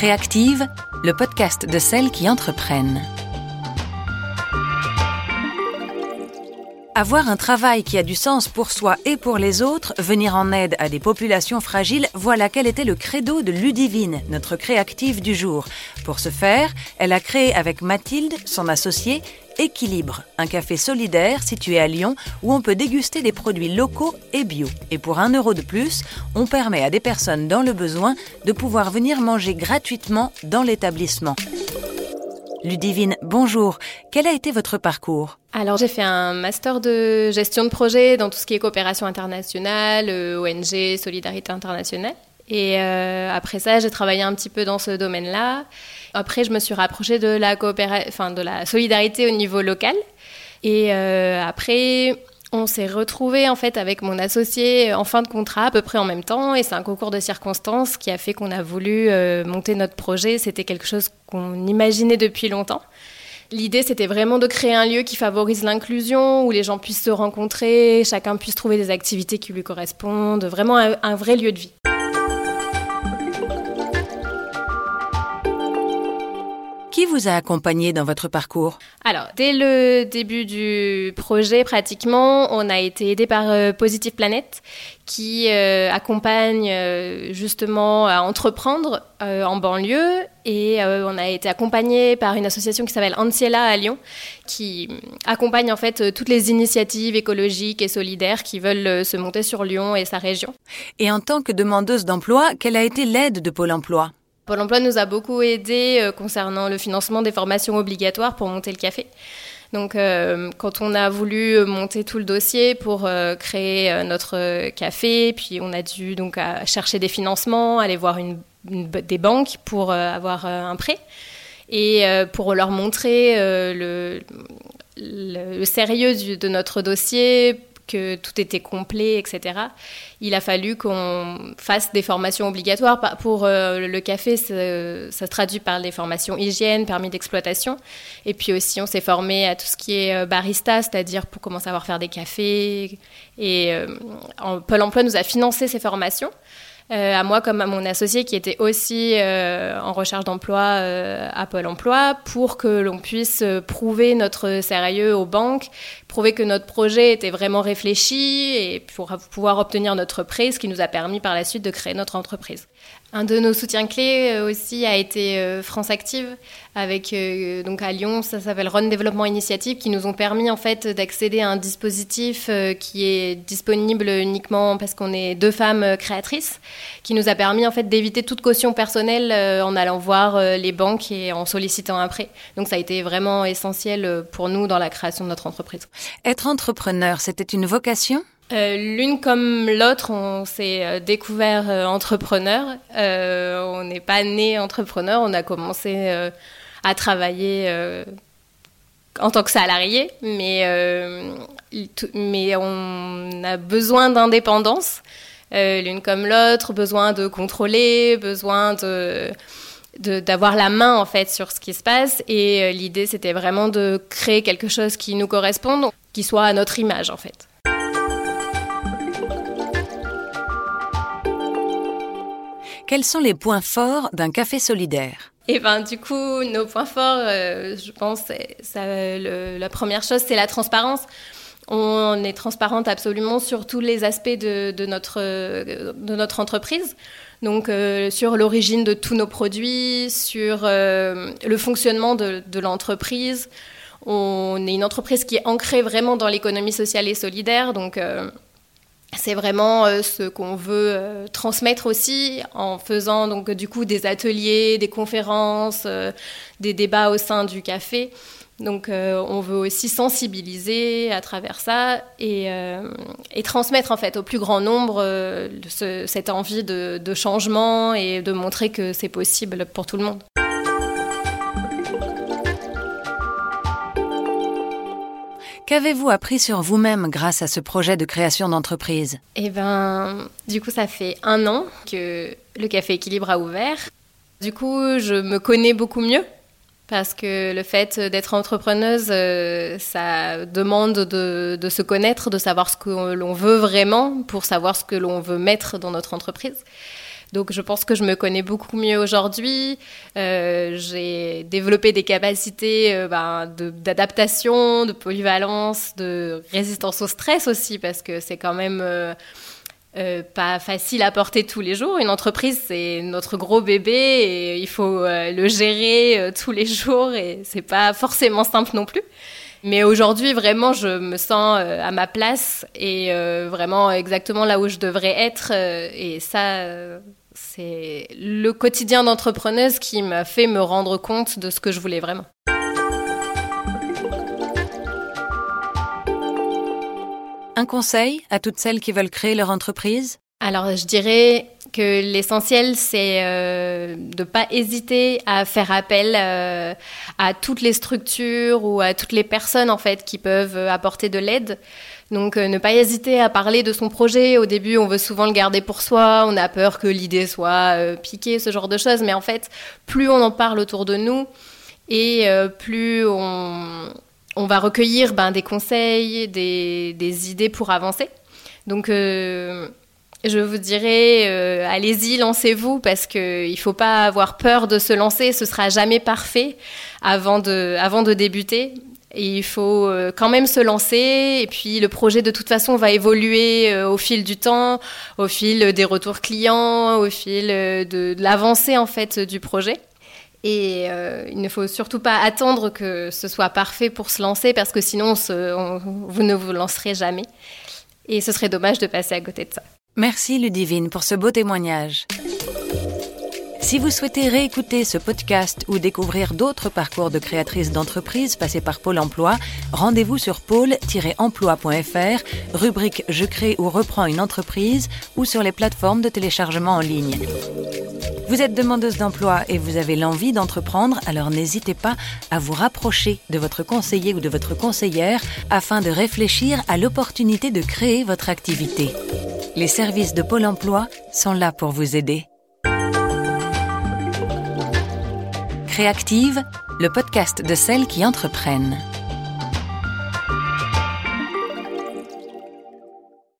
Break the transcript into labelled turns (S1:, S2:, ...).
S1: Créactive, le podcast de celles qui entreprennent. Avoir un travail qui a du sens pour soi et pour les autres, venir en aide à des populations fragiles, voilà quel était le credo de Ludivine, notre créative du jour. Pour ce faire, elle a créé avec Mathilde, son associée, Équilibre, un café solidaire situé à Lyon où on peut déguster des produits locaux et bio. Et pour un euro de plus, on permet à des personnes dans le besoin de pouvoir venir manger gratuitement dans l'établissement. Ludivine, bonjour. Quel a été votre parcours?
S2: Alors j'ai fait un master de gestion de projet dans tout ce qui est coopération internationale, euh, ONG, solidarité internationale. Et euh, après ça, j'ai travaillé un petit peu dans ce domaine-là. Après, je me suis rapprochée de la, enfin, de la solidarité au niveau local. Et euh, après, on s'est retrouvé en fait avec mon associé en fin de contrat à peu près en même temps et c'est un concours de circonstances qui a fait qu'on a voulu euh, monter notre projet. C'était quelque chose qu'on imaginait depuis longtemps. L'idée c'était vraiment de créer un lieu qui favorise l'inclusion, où les gens puissent se rencontrer, chacun puisse trouver des activités qui lui correspondent, vraiment un vrai lieu de vie.
S1: Qui vous a accompagné dans votre parcours
S2: Alors, dès le début du projet, pratiquement, on a été aidé par euh, Positive Planet, qui euh, accompagne euh, justement à entreprendre en banlieue. Et on a été accompagné par une association qui s'appelle Anciela à Lyon, qui accompagne en fait toutes les initiatives écologiques et solidaires qui veulent se monter sur Lyon et sa région.
S1: Et en tant que demandeuse d'emploi, quelle a été l'aide de Pôle Emploi?
S2: Pôle emploi nous a beaucoup aidé euh, concernant le financement des formations obligatoires pour monter le café. Donc, euh, quand on a voulu monter tout le dossier pour euh, créer notre café, puis on a dû donc chercher des financements, aller voir des banques pour avoir un prêt et pour leur montrer le, sérieux de notre dossier, que tout était complet, etc. Il a fallu qu'on fasse des formations obligatoires. Pour euh, le café, ça, se traduit par des formations hygiène, permis d'exploitation. Et puis aussi, on s'est formé à tout ce qui est euh, barista, c'est-à-dire pour comment savoir faire des cafés. Et euh, Pôle emploi nous a financé ces formations. Euh, à moi comme à mon associé qui était aussi euh, en recherche d'emploi euh, à Pôle Emploi, pour que l'on puisse prouver notre sérieux aux banques, prouver que notre projet était vraiment réfléchi et pour pouvoir obtenir notre prêt, ce qui nous a permis par la suite de créer notre entreprise. Un de nos soutiens clés euh, aussi a été euh, France Active, avec euh, donc à Lyon, ça s'appelle Run Développement Initiative, qui nous ont permis en fait d'accéder à un dispositif qui est disponible uniquement parce qu'on est deux femmes créatrices, qui nous a permis en fait d'éviter toute caution personnelle en allant voir les banques et en sollicitant un prêt. Donc ça a été vraiment essentiel pour nous dans la création de notre entreprise.
S1: Être entrepreneur, c'était une vocation?
S2: Euh, l'une comme l'autre, on s'est euh, découvert euh, entrepreneur. on n'est pas né entrepreneur, on a commencé à travailler en tant que salarié, mais, mais on a besoin d'indépendance, l'une comme l'autre, besoin de contrôler, besoin de d'avoir la main en fait sur ce qui se passe et l'idée c'était vraiment de créer quelque chose qui nous corresponde, qui soit à notre image en fait.
S1: Quels sont les points forts d'un café solidaire?
S2: Et eh ben du coup, nos points forts, euh, je pense, ça, la première chose, c'est la transparence. On est transparente absolument sur tous les aspects de, notre, de notre entreprise. Donc euh, sur l'origine de tous nos produits, sur euh, le fonctionnement de, de l'entreprise. On est une entreprise qui est ancrée vraiment dans l'économie sociale et solidaire. Donc c'est vraiment euh, ce qu'on veut euh, transmettre aussi en faisant donc du coup des ateliers, des conférences, euh, des débats au sein du café. Donc on veut aussi sensibiliser à travers ça et, et, transmettre en fait au plus grand nombre cette envie de changement et de montrer que c'est possible pour tout le monde.
S1: Qu'avez-vous appris sur vous-même grâce à ce projet de création d'entreprise?
S2: Eh ben, du coup, ça fait un an que le Café Équilibre a ouvert. Du coup, je me connais beaucoup mieux parce que le fait d'être entrepreneuse, euh, ça demande de, de, se connaître, de savoir ce que l'on veut vraiment pour savoir ce que l'on veut mettre dans notre entreprise. Donc je pense que je me connais beaucoup mieux aujourd'hui. Euh, j'ai développé des capacités euh, ben, d'adaptation, de, polyvalence, de résistance au stress aussi, parce que c'est quand même... Euh, pas facile à porter tous les jours. Une entreprise, c'est notre gros bébé et il faut le gérer tous les jours et c'est pas forcément simple non plus. Mais aujourd'hui, vraiment, je me sens à ma place et vraiment exactement là où je devrais être. et ça, c'est le quotidien d'entrepreneuse qui m'a fait me rendre compte de ce que je voulais vraiment.
S1: Un conseil à toutes celles qui veulent créer leur entreprise?
S2: Alors, je dirais que l'essentiel, c'est euh, de ne pas hésiter à faire appel euh, à toutes les structures ou à toutes les personnes en fait qui peuvent apporter de l'aide. Donc euh, ne pas hésiter à parler de son projet. Au début, on veut souvent le garder pour soi, on a peur que l'idée soit piquée, ce genre de choses. Mais en fait, plus on en parle autour de nous et plus on, va recueillir ben, des conseils, des, idées pour avancer. Donc, euh, je vous dirais, euh, allez-y, lancez-vous, parce qu'il ne faut pas avoir peur de se lancer. Ce sera jamais parfait avant de débuter. Et il faut euh, quand même se lancer. Et puis, le projet, de toute façon, va évoluer au fil du temps, au fil des retours clients, au fil de, de l'avancée, en fait, du projet. Et euh, il ne faut surtout pas attendre que ce soit parfait pour se lancer parce que sinon vous ne vous lancerez jamais. Et ce serait dommage de passer à côté de ça.
S1: Merci Ludivine pour ce beau témoignage. Si vous souhaitez réécouter ce podcast ou découvrir d'autres parcours de créatrices d'entreprises passées par Pôle Emploi, rendez-vous sur pôle-emploi.fr, rubrique Je crée ou reprends une entreprise ou sur les plateformes de téléchargement en ligne. Vous êtes demandeuse d'emploi et vous avez l'envie d'entreprendre, alors n'hésitez pas à vous rapprocher de votre conseiller ou de votre conseillère afin de réfléchir à l'opportunité de créer votre activité. Les services de Pôle Emploi sont là pour vous aider. Créative, le podcast de celles qui entreprennent.